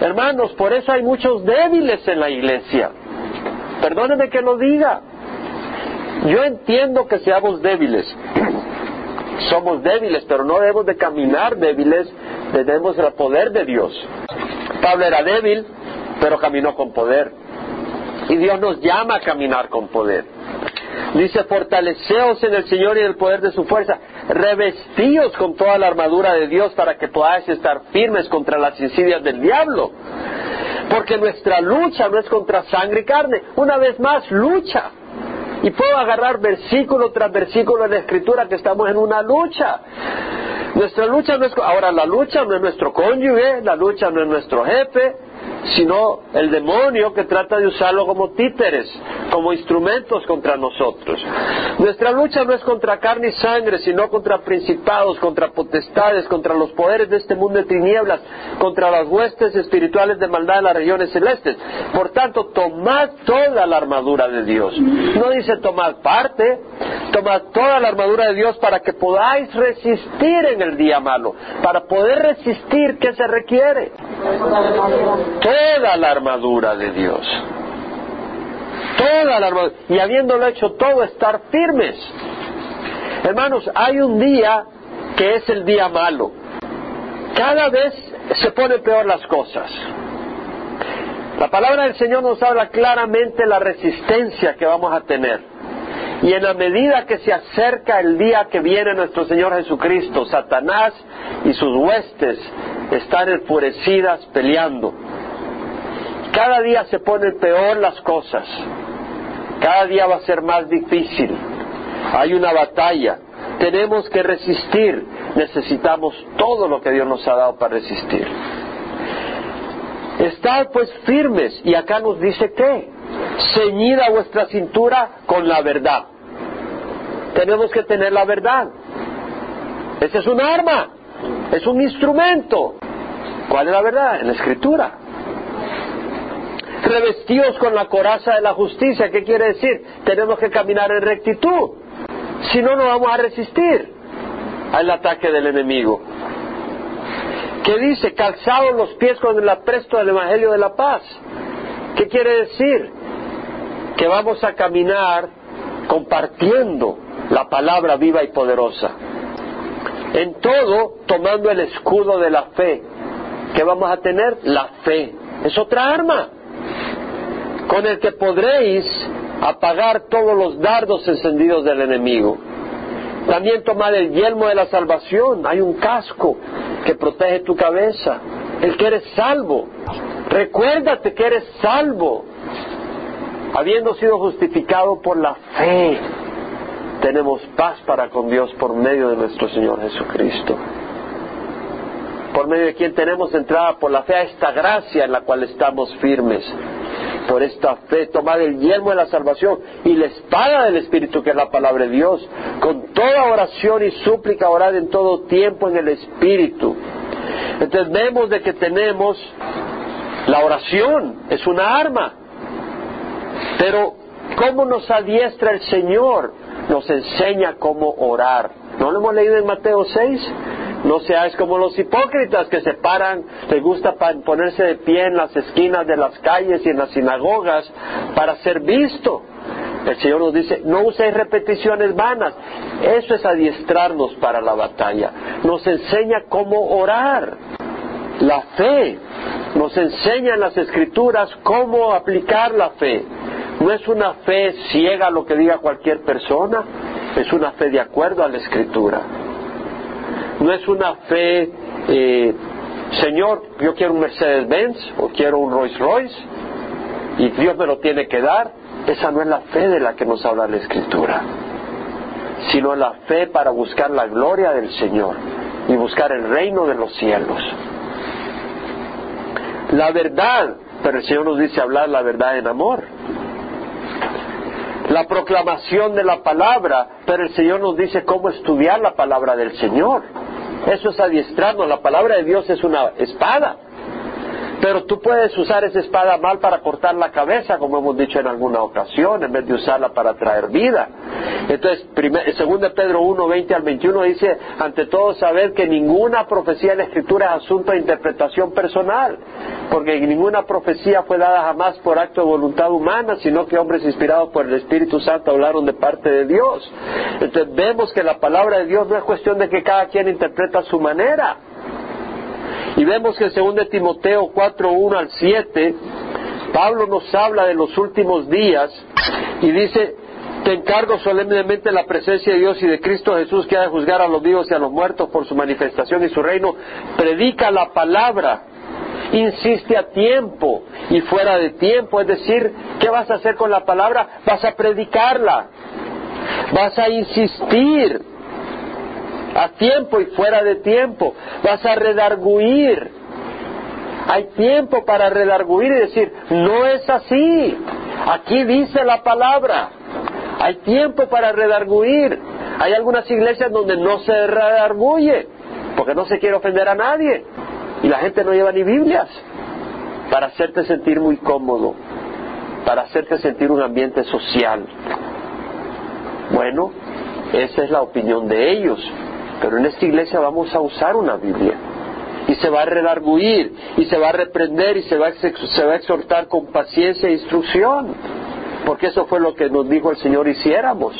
Hermanos, por eso hay muchos débiles en la iglesia. Perdóneme que lo diga. Yo entiendo que seamos débiles, somos débiles, pero no debemos de caminar débiles, debemos el poder de Dios. Pablo era débil, pero caminó con poder. Y Dios nos llama a caminar con poder. Dice, fortaleceos en el Señor y en el poder de su fuerza. Revestíos con toda la armadura de Dios para que podáis estar firmes contra las insidias del diablo. Porque nuestra lucha no es contra sangre y carne. Una vez más, lucha. Y puedo agarrar versículo tras versículo en la escritura que estamos en una lucha. Nuestra lucha no es, ahora la lucha no es nuestro cónyuge, la lucha no es nuestro jefe, sino el demonio que trata de usarlo como títeres, como instrumentos contra nosotros. Nuestra lucha no es contra carne y sangre, sino contra principados, contra potestades, contra los poderes de este mundo de tinieblas, contra las huestes espirituales de maldad en las regiones celestes. Por tanto, tomad toda la armadura de Dios. No dice tomad parte, tomad toda la armadura de Dios para que podáis resistir en el día malo. Para poder resistir, ¿qué se requiere? Toda la armadura de Dios. Toda la armadura. Y habiéndolo hecho todo, estar firmes. Hermanos, hay un día que es el día malo. Cada vez se ponen peor las cosas. La palabra del Señor nos habla claramente la resistencia que vamos a tener. Y en la medida que se acerca el día que viene nuestro Señor Jesucristo, Satanás y sus huestes están enfurecidas peleando. Cada día se ponen peor las cosas. Cada día va a ser más difícil. Hay una batalla. Tenemos que resistir. Necesitamos todo lo que Dios nos ha dado para resistir. Estad pues firmes. Y acá nos dice que ceñida vuestra cintura con la verdad. Tenemos que tener la verdad. Ese es un arma, es un instrumento. ¿Cuál es la verdad? En la escritura. Revestidos con la coraza de la justicia, ¿qué quiere decir? Tenemos que caminar en rectitud. Si no, no vamos a resistir al ataque del enemigo. ¿Qué dice? Calzados los pies con el apresto del Evangelio de la paz. ¿Qué quiere decir? Que vamos a caminar compartiendo la palabra viva y poderosa. En todo, tomando el escudo de la fe. ¿Qué vamos a tener? La fe. Es otra arma con el que podréis apagar todos los dardos encendidos del enemigo. También tomad el yelmo de la salvación. Hay un casco que protege tu cabeza. El que eres salvo. Recuérdate que eres salvo. Habiendo sido justificado por la fe, tenemos paz para con Dios por medio de nuestro Señor Jesucristo. Por medio de quien tenemos entrada por la fe a esta gracia en la cual estamos firmes por esta fe, tomad el yelmo de la salvación y la espada del Espíritu, que es la palabra de Dios, con toda oración y súplica, orad en todo tiempo en el Espíritu. Entonces vemos de que tenemos la oración, es una arma, pero ¿cómo nos adiestra el Señor? Nos enseña cómo orar. ¿No lo hemos leído en Mateo 6? No seáis como los hipócritas que se paran, les gusta ponerse de pie en las esquinas de las calles y en las sinagogas para ser visto. El Señor nos dice, no uséis repeticiones vanas. Eso es adiestrarnos para la batalla. Nos enseña cómo orar. La fe nos enseña en las escrituras cómo aplicar la fe. No es una fe ciega lo que diga cualquier persona, es una fe de acuerdo a la escritura. No es una fe, eh, Señor, yo quiero un Mercedes-Benz o quiero un Rolls-Royce y Dios me lo tiene que dar. Esa no es la fe de la que nos habla la Escritura, sino la fe para buscar la gloria del Señor y buscar el reino de los cielos. La verdad, pero el Señor nos dice hablar la verdad en amor. La proclamación de la palabra, pero el Señor nos dice cómo estudiar la palabra del Señor. Eso es adiestrarnos. La palabra de Dios es una espada. Pero tú puedes usar esa espada mal para cortar la cabeza, como hemos dicho en alguna ocasión, en vez de usarla para traer vida. Entonces, segundo de Pedro 1, 20 al 21 dice, ante todo saber que ninguna profecía en la Escritura es asunto de interpretación personal, porque ninguna profecía fue dada jamás por acto de voluntad humana, sino que hombres inspirados por el Espíritu Santo hablaron de parte de Dios. Entonces vemos que la palabra de Dios no es cuestión de que cada quien interpreta a su manera. Y vemos que en 2 Timoteo 4, 1 al 7, Pablo nos habla de los últimos días y dice, te encargo solemnemente la presencia de Dios y de Cristo Jesús que ha de juzgar a los vivos y a los muertos por su manifestación y su reino. Predica la palabra, insiste a tiempo y fuera de tiempo. Es decir, ¿qué vas a hacer con la palabra? Vas a predicarla, vas a insistir, a tiempo y fuera de tiempo. Vas a redarguir. Hay tiempo para redarguir y decir, no es así. Aquí dice la palabra. Hay tiempo para redarguir. Hay algunas iglesias donde no se redarguye, porque no se quiere ofender a nadie. Y la gente no lleva ni Biblias para hacerte sentir muy cómodo, para hacerte sentir un ambiente social. Bueno, esa es la opinión de ellos. Pero en esta iglesia vamos a usar una Biblia. y se va a redarguir y se va a reprender y se va a, se va a exhortar con paciencia e instrucción. Porque eso fue lo que nos dijo el Señor hiciéramos.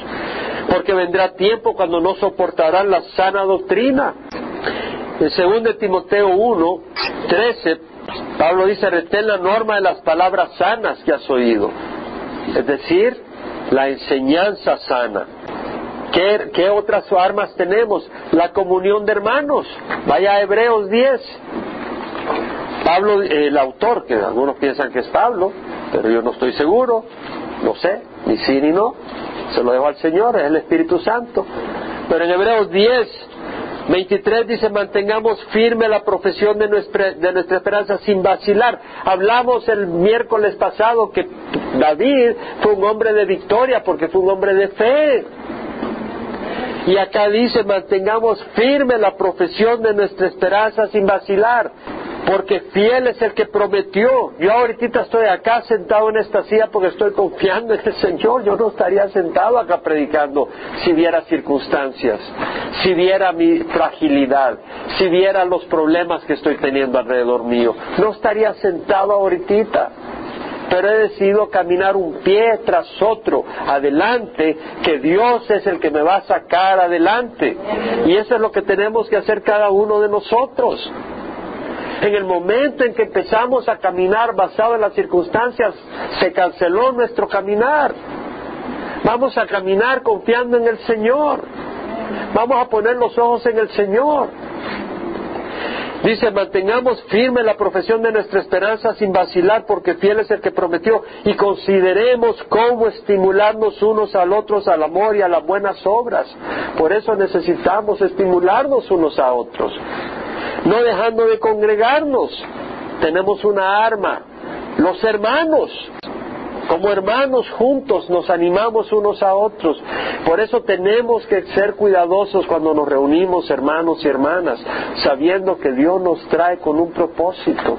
Porque vendrá tiempo cuando no soportarán la sana doctrina. En 2 Timoteo 1, 13, Pablo dice, retén la norma de las palabras sanas que has oído. Es decir, la enseñanza sana. ¿Qué, otras armas tenemos? La comunión de hermanos. Vaya a Hebreos 10. Pablo, el autor, que algunos piensan que es Pablo, pero yo no estoy seguro, no sé, ni sí ni no, se lo dejo al Señor, es el Espíritu Santo. Pero en Hebreos 10, 23 dice, mantengamos firme la profesión de nuestra, de nuestra esperanza sin vacilar. Hablamos el miércoles pasado que David fue un hombre de victoria porque fue un hombre de fe. Y acá dice, mantengamos firme la profesión de nuestra esperanza sin vacilar, porque fiel es el que prometió. Yo ahorita estoy acá sentado en esta silla porque estoy confiando en el Señor. Yo no estaría sentado acá predicando si viera circunstancias, si viera mi fragilidad, si viera los problemas que estoy teniendo alrededor mío. No estaría sentado ahorita pero he decidido caminar un pie tras otro adelante, que Dios es el que me va a sacar adelante. Y eso es lo que tenemos que hacer cada uno de nosotros. En el momento en que empezamos a caminar basado en las circunstancias, se canceló nuestro caminar. Vamos a caminar confiando en el Señor. Vamos a poner los ojos en el Señor. Dice, mantengamos firme la profesión de nuestra esperanza sin vacilar, porque fiel es el que prometió, y consideremos cómo estimularnos unos al otros al amor y a las buenas obras. Por eso necesitamos estimularnos unos a otros, no dejando de congregarnos. Tenemos una arma, los hermanos. Como hermanos juntos nos animamos unos a otros. Por eso tenemos que ser cuidadosos cuando nos reunimos, hermanos y hermanas, sabiendo que Dios nos trae con un propósito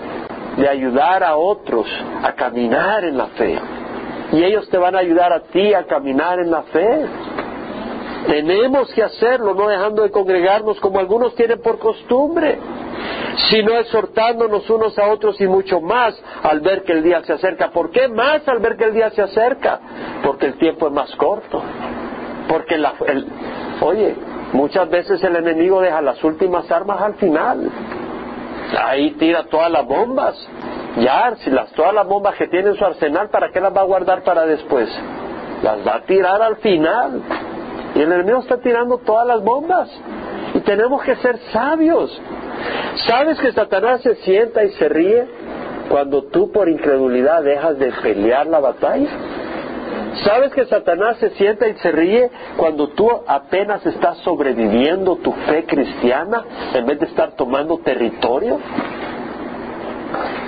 de ayudar a otros a caminar en la fe. Y ellos te van a ayudar a ti a caminar en la fe. Tenemos que hacerlo, no dejando de congregarnos como algunos tienen por costumbre, sino exhortándonos unos a otros y mucho más al ver que el día se acerca. ¿Por qué más al ver que el día se acerca? Porque el tiempo es más corto. Porque la, el, oye, muchas veces el enemigo deja las últimas armas al final. Ahí tira todas las bombas. Ya, si las, todas las bombas que tiene en su arsenal, ¿para qué las va a guardar para después? Las va a tirar al final. Y el enemigo está tirando todas las bombas. Y tenemos que ser sabios. ¿Sabes que Satanás se sienta y se ríe cuando tú por incredulidad dejas de pelear la batalla? ¿Sabes que Satanás se sienta y se ríe cuando tú apenas estás sobreviviendo tu fe cristiana en vez de estar tomando territorio?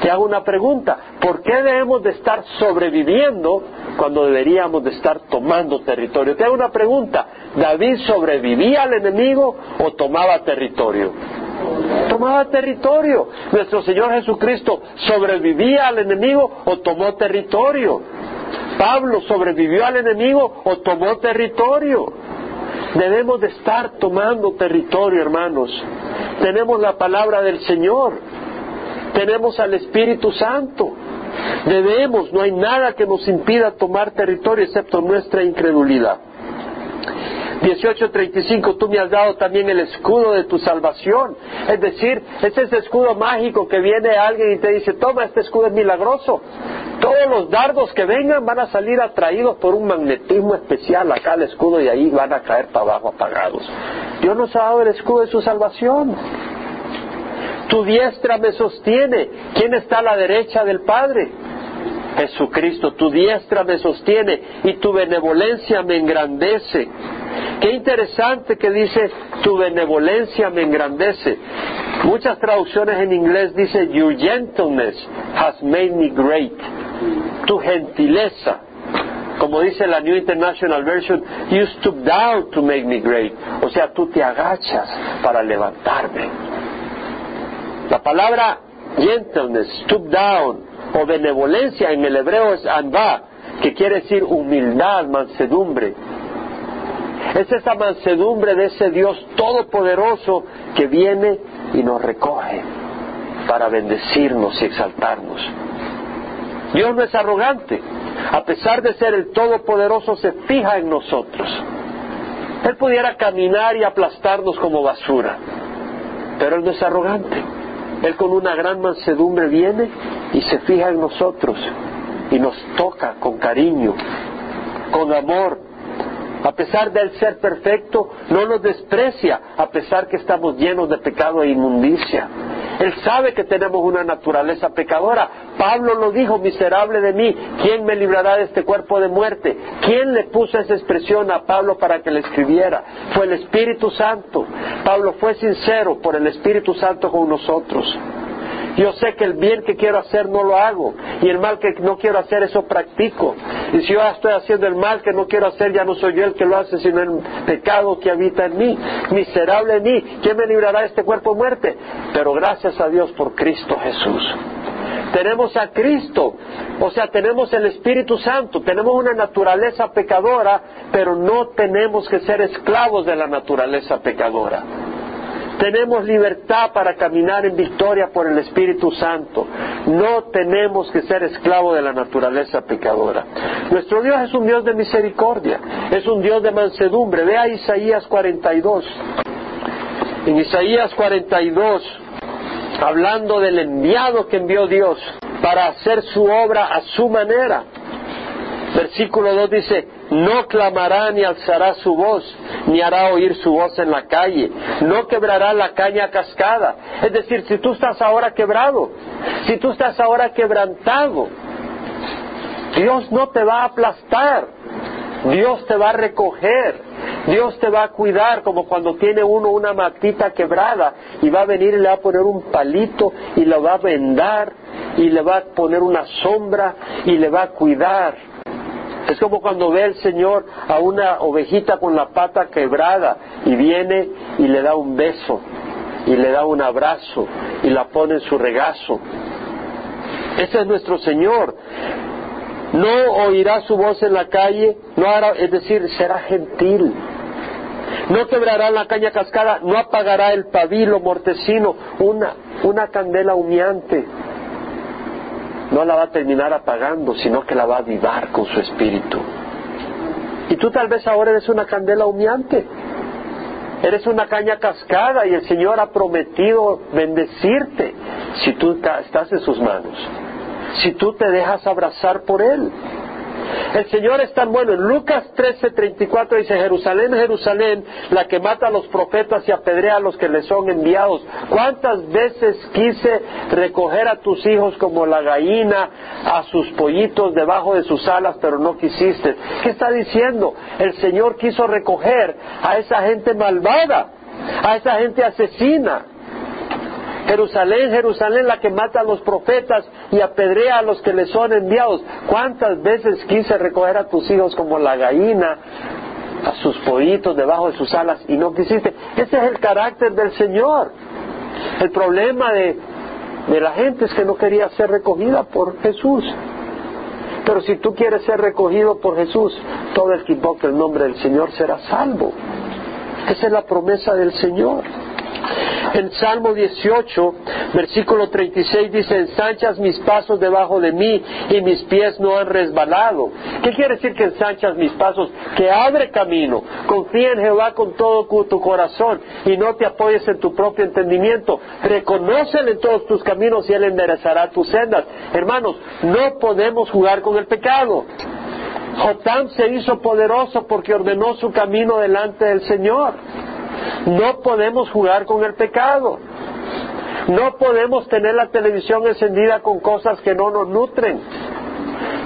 Te hago una pregunta, ¿por qué debemos de estar sobreviviendo cuando deberíamos de estar tomando territorio? Te hago una pregunta, ¿David sobrevivía al enemigo o tomaba territorio? Tomaba territorio. Nuestro Señor Jesucristo sobrevivía al enemigo o tomó territorio. Pablo sobrevivió al enemigo o tomó territorio. Debemos de estar tomando territorio, hermanos. Tenemos la palabra del Señor tenemos al Espíritu Santo. Debemos, no hay nada que nos impida tomar territorio excepto nuestra incredulidad. 18:35, tú me has dado también el escudo de tu salvación. Es decir, es ese escudo mágico que viene alguien y te dice, toma, este escudo es milagroso. Todos los dardos que vengan van a salir atraídos por un magnetismo especial acá al escudo y ahí van a caer para abajo apagados. Dios nos ha dado el escudo de su salvación. Tu diestra me sostiene. ¿Quién está a la derecha del Padre? Jesucristo, tu diestra me sostiene y tu benevolencia me engrandece. Qué interesante que dice, tu benevolencia me engrandece. Muchas traducciones en inglés dice, your gentleness has made me great. Tu gentileza. Como dice la New International Version, you stoop down to make me great. O sea, tú te agachas para levantarme. La palabra gentleness, stoop down o benevolencia en el hebreo es anba, que quiere decir humildad, mansedumbre. Es esa mansedumbre de ese Dios todopoderoso que viene y nos recoge para bendecirnos y exaltarnos. Dios no es arrogante. A pesar de ser el Todopoderoso, se fija en nosotros. Él pudiera caminar y aplastarnos como basura, pero Él no es arrogante. Él con una gran mansedumbre viene y se fija en nosotros y nos toca con cariño, con amor. A pesar de él ser perfecto, no nos desprecia, a pesar que estamos llenos de pecado e inmundicia. Él sabe que tenemos una naturaleza pecadora. Pablo lo dijo, miserable de mí, ¿quién me librará de este cuerpo de muerte? ¿Quién le puso esa expresión a Pablo para que le escribiera? Fue el Espíritu Santo. Pablo fue sincero por el Espíritu Santo con nosotros. Yo sé que el bien que quiero hacer no lo hago y el mal que no quiero hacer eso practico. Y si yo estoy haciendo el mal que no quiero hacer, ya no soy yo el que lo hace, sino el pecado que habita en mí. Miserable en mí, ¿quién me librará de este cuerpo de muerte? Pero gracias a Dios por Cristo Jesús. Tenemos a Cristo, o sea, tenemos el Espíritu Santo, tenemos una naturaleza pecadora, pero no tenemos que ser esclavos de la naturaleza pecadora. Tenemos libertad para caminar en victoria por el Espíritu Santo. No tenemos que ser esclavos de la naturaleza pecadora. Nuestro Dios es un Dios de misericordia, es un Dios de mansedumbre. Vea Isaías 42. En Isaías 42, hablando del enviado que envió Dios para hacer su obra a su manera. Versículo 2 dice, no clamará ni alzará su voz, ni hará oír su voz en la calle, no quebrará la caña cascada. Es decir, si tú estás ahora quebrado, si tú estás ahora quebrantado, Dios no te va a aplastar, Dios te va a recoger, Dios te va a cuidar como cuando tiene uno una matita quebrada y va a venir y le va a poner un palito y lo va a vendar y le va a poner una sombra y le va a cuidar. Es como cuando ve el Señor a una ovejita con la pata quebrada y viene y le da un beso y le da un abrazo y la pone en su regazo. Ese es nuestro Señor. No oirá su voz en la calle, no hará, es decir, será gentil. No quebrará la caña cascada, no apagará el pabilo mortecino, una, una candela humeante no la va a terminar apagando, sino que la va a avivar con su espíritu. Y tú tal vez ahora eres una candela humeante, eres una caña cascada y el Señor ha prometido bendecirte si tú estás en sus manos, si tú te dejas abrazar por Él. El Señor es tan bueno. En Lucas 13:34 dice, Jerusalén, Jerusalén, la que mata a los profetas y apedrea a los que le son enviados. ¿Cuántas veces quise recoger a tus hijos como la gallina a sus pollitos debajo de sus alas, pero no quisiste? ¿Qué está diciendo? El Señor quiso recoger a esa gente malvada, a esa gente asesina, Jerusalén, Jerusalén, la que mata a los profetas y apedrea a los que le son enviados. ¿Cuántas veces quise recoger a tus hijos como la gallina a sus pollitos debajo de sus alas y no quisiste? Ese es el carácter del Señor. El problema de, de la gente es que no quería ser recogida por Jesús. Pero si tú quieres ser recogido por Jesús, todo el que invoque el nombre del Señor será salvo. Esa es la promesa del Señor. En Salmo 18, versículo 36 dice, ensanchas mis pasos debajo de mí y mis pies no han resbalado. ¿Qué quiere decir que ensanchas mis pasos? Que abre camino. Confía en Jehová con todo tu corazón y no te apoyes en tu propio entendimiento. Reconócele en todos tus caminos y Él enderezará tus sendas. Hermanos, no podemos jugar con el pecado. Jotam se hizo poderoso porque ordenó su camino delante del Señor. No podemos jugar con el pecado. No podemos tener la televisión encendida con cosas que no nos nutren.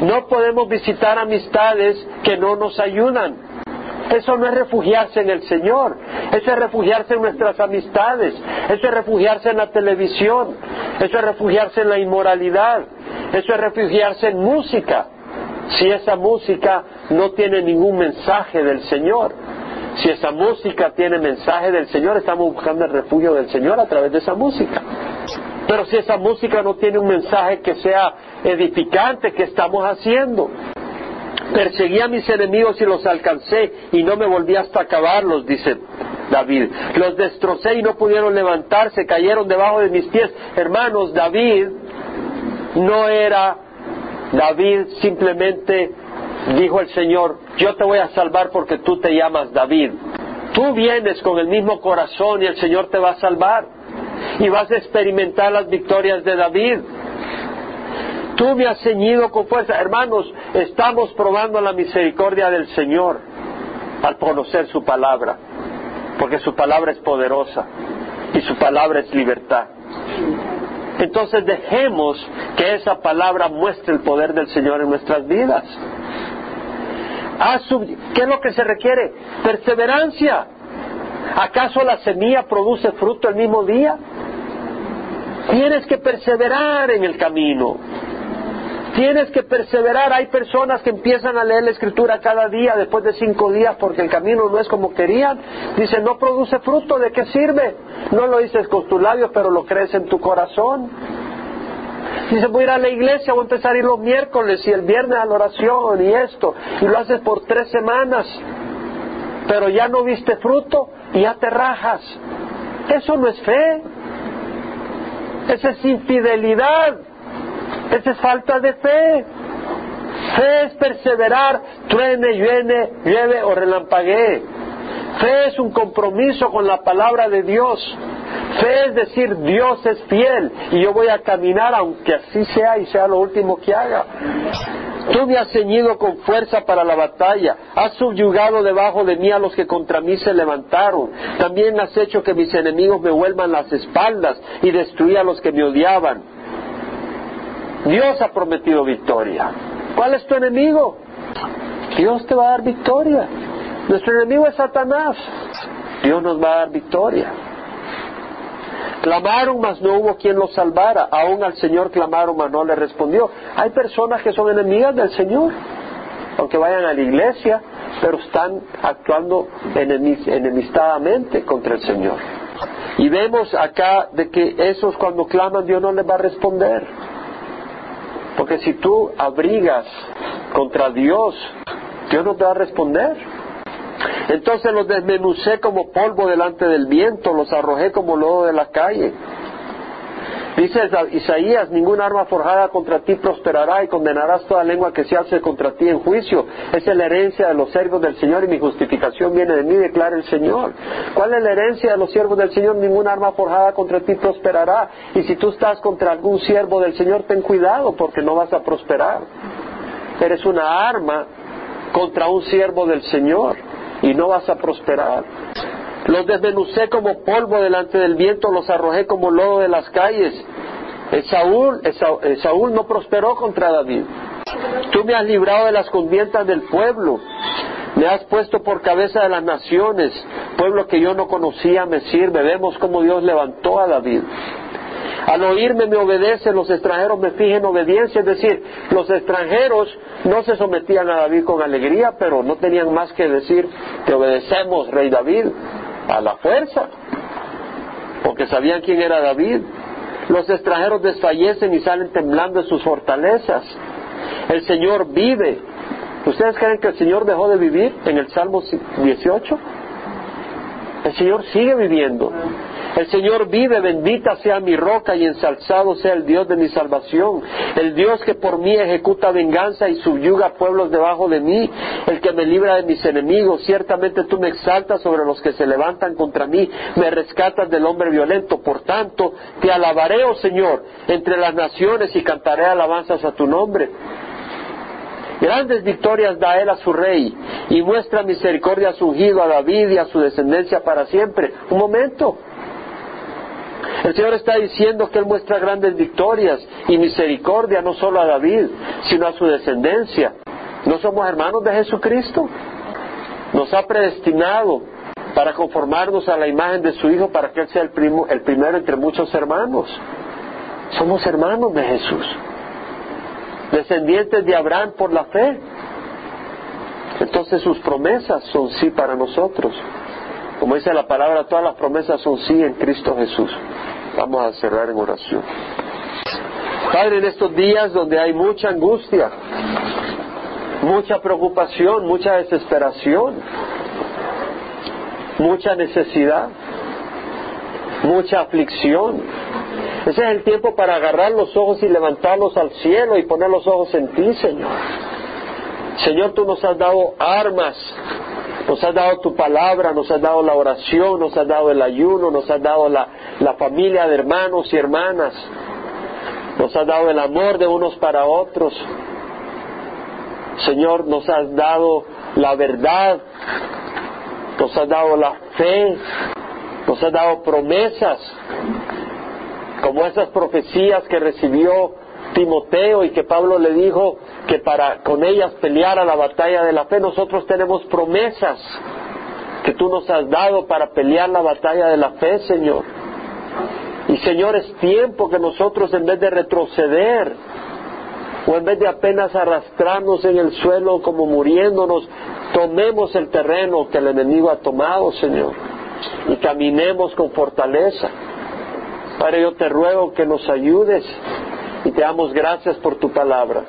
No podemos visitar amistades que no nos ayudan. Eso no es refugiarse en el Señor, eso es refugiarse en nuestras amistades, eso es refugiarse en la televisión, eso es refugiarse en la inmoralidad, eso es refugiarse en música, si esa música no tiene ningún mensaje del Señor. Si esa música tiene mensaje del Señor, estamos buscando el refugio del Señor a través de esa música. Pero si esa música no tiene un mensaje que sea edificante, ¿qué estamos haciendo? Perseguí a mis enemigos y los alcancé y no me volví hasta acabarlos, dice David. Los destrocé y no pudieron levantarse, cayeron debajo de mis pies. Hermanos, David no era David simplemente dijo el Señor, yo te voy a salvar porque tú te llamas David. Tú vienes con el mismo corazón y el Señor te va a salvar. Y vas a experimentar las victorias de David. Tú me has ceñido con fuerza. Hermanos, estamos probando la misericordia del Señor al conocer su palabra. Porque su palabra es poderosa y su palabra es libertad. Entonces dejemos que esa palabra muestre el poder del Señor en nuestras vidas. ¿Qué es lo que se requiere? Perseverancia. ¿Acaso la semilla produce fruto el mismo día? Tienes que perseverar en el camino. Tienes que perseverar. Hay personas que empiezan a leer la escritura cada día después de cinco días porque el camino no es como querían. Dicen, no produce fruto, ¿de qué sirve? No lo dices con tus labios, pero lo crees en tu corazón. Dice, voy a ir a la iglesia, a empezar a ir los miércoles y el viernes a la oración y esto. Y lo haces por tres semanas. Pero ya no viste fruto y ya te rajas. Eso no es fe. Esa es infidelidad. Esa es falta de fe. Fe es perseverar, truene, llueve, llueve o relampaguee. Fe es un compromiso con la palabra de Dios. Fe es decir, Dios es fiel y yo voy a caminar aunque así sea y sea lo último que haga. Tú me has ceñido con fuerza para la batalla, has subyugado debajo de mí a los que contra mí se levantaron, también has hecho que mis enemigos me vuelvan las espaldas y destruí a los que me odiaban. Dios ha prometido victoria. ¿Cuál es tu enemigo? Dios te va a dar victoria. Nuestro enemigo es Satanás. Dios nos va a dar victoria. Clamaron, mas no hubo quien los salvara. Aún al Señor clamaron, mas no le respondió. Hay personas que son enemigas del Señor, aunque vayan a la iglesia, pero están actuando enemistadamente contra el Señor. Y vemos acá de que esos cuando claman Dios no les va a responder. Porque si tú abrigas contra Dios, Dios no te va a responder. Entonces los desmenucé como polvo delante del viento, los arrojé como lodo de la calle. Dice Isaías, ninguna arma forjada contra ti prosperará y condenarás toda lengua que se hace contra ti en juicio. Esa es la herencia de los siervos del Señor y mi justificación viene de mí, declara el Señor. ¿Cuál es la herencia de los siervos del Señor? Ninguna arma forjada contra ti prosperará. Y si tú estás contra algún siervo del Señor, ten cuidado porque no vas a prosperar. Eres una arma contra un siervo del Señor y no vas a prosperar. Los desmenucé como polvo delante del viento, los arrojé como lodo de las calles. Saúl, Saúl no prosperó contra David. Tú me has librado de las convientas del pueblo. Me has puesto por cabeza de las naciones. Pueblo que yo no conocía me sirve. Vemos cómo Dios levantó a David. Al oírme me obedecen, los extranjeros me fijen obediencia, es decir, los extranjeros no se sometían a David con alegría, pero no tenían más que decir, te obedecemos, rey David, a la fuerza, porque sabían quién era David. Los extranjeros desfallecen y salen temblando en sus fortalezas. El Señor vive. ¿Ustedes creen que el Señor dejó de vivir en el Salmo 18? El Señor sigue viviendo. El Señor vive, bendita sea mi roca y ensalzado sea el Dios de mi salvación. El Dios que por mí ejecuta venganza y subyuga pueblos debajo de mí. El que me libra de mis enemigos. Ciertamente tú me exaltas sobre los que se levantan contra mí. Me rescatas del hombre violento. Por tanto, te alabaré, oh Señor, entre las naciones y cantaré alabanzas a tu nombre. Grandes victorias da él a su rey y muestra misericordia a su ungido, a David y a su descendencia para siempre. Un momento. El Señor está diciendo que Él muestra grandes victorias y misericordia no solo a David, sino a su descendencia. ¿No somos hermanos de Jesucristo? Nos ha predestinado para conformarnos a la imagen de su Hijo para que Él sea el, el primero entre muchos hermanos. Somos hermanos de Jesús, descendientes de Abraham por la fe. Entonces sus promesas son sí para nosotros. Como dice la palabra, todas las promesas son sí en Cristo Jesús. Vamos a cerrar en oración. Padre, en estos días donde hay mucha angustia, mucha preocupación, mucha desesperación, mucha necesidad, mucha aflicción. Ese es el tiempo para agarrar los ojos y levantarlos al cielo y poner los ojos en ti, Señor. Señor, tú nos has dado armas, nos has dado tu palabra, nos has dado la oración, nos has dado el ayuno, nos has dado la, la familia de hermanos y hermanas, nos has dado el amor de unos para otros. Señor, nos has dado la verdad, nos has dado la fe, nos has dado promesas, como esas profecías que recibió Timoteo y que Pablo le dijo que para con ellas pelear a la batalla de la fe, nosotros tenemos promesas que tú nos has dado para pelear la batalla de la fe, Señor. Y Señor, es tiempo que nosotros en vez de retroceder, o en vez de apenas arrastrarnos en el suelo como muriéndonos, tomemos el terreno que el enemigo ha tomado, Señor, y caminemos con fortaleza. Padre, yo te ruego que nos ayudes y te damos gracias por tu palabra.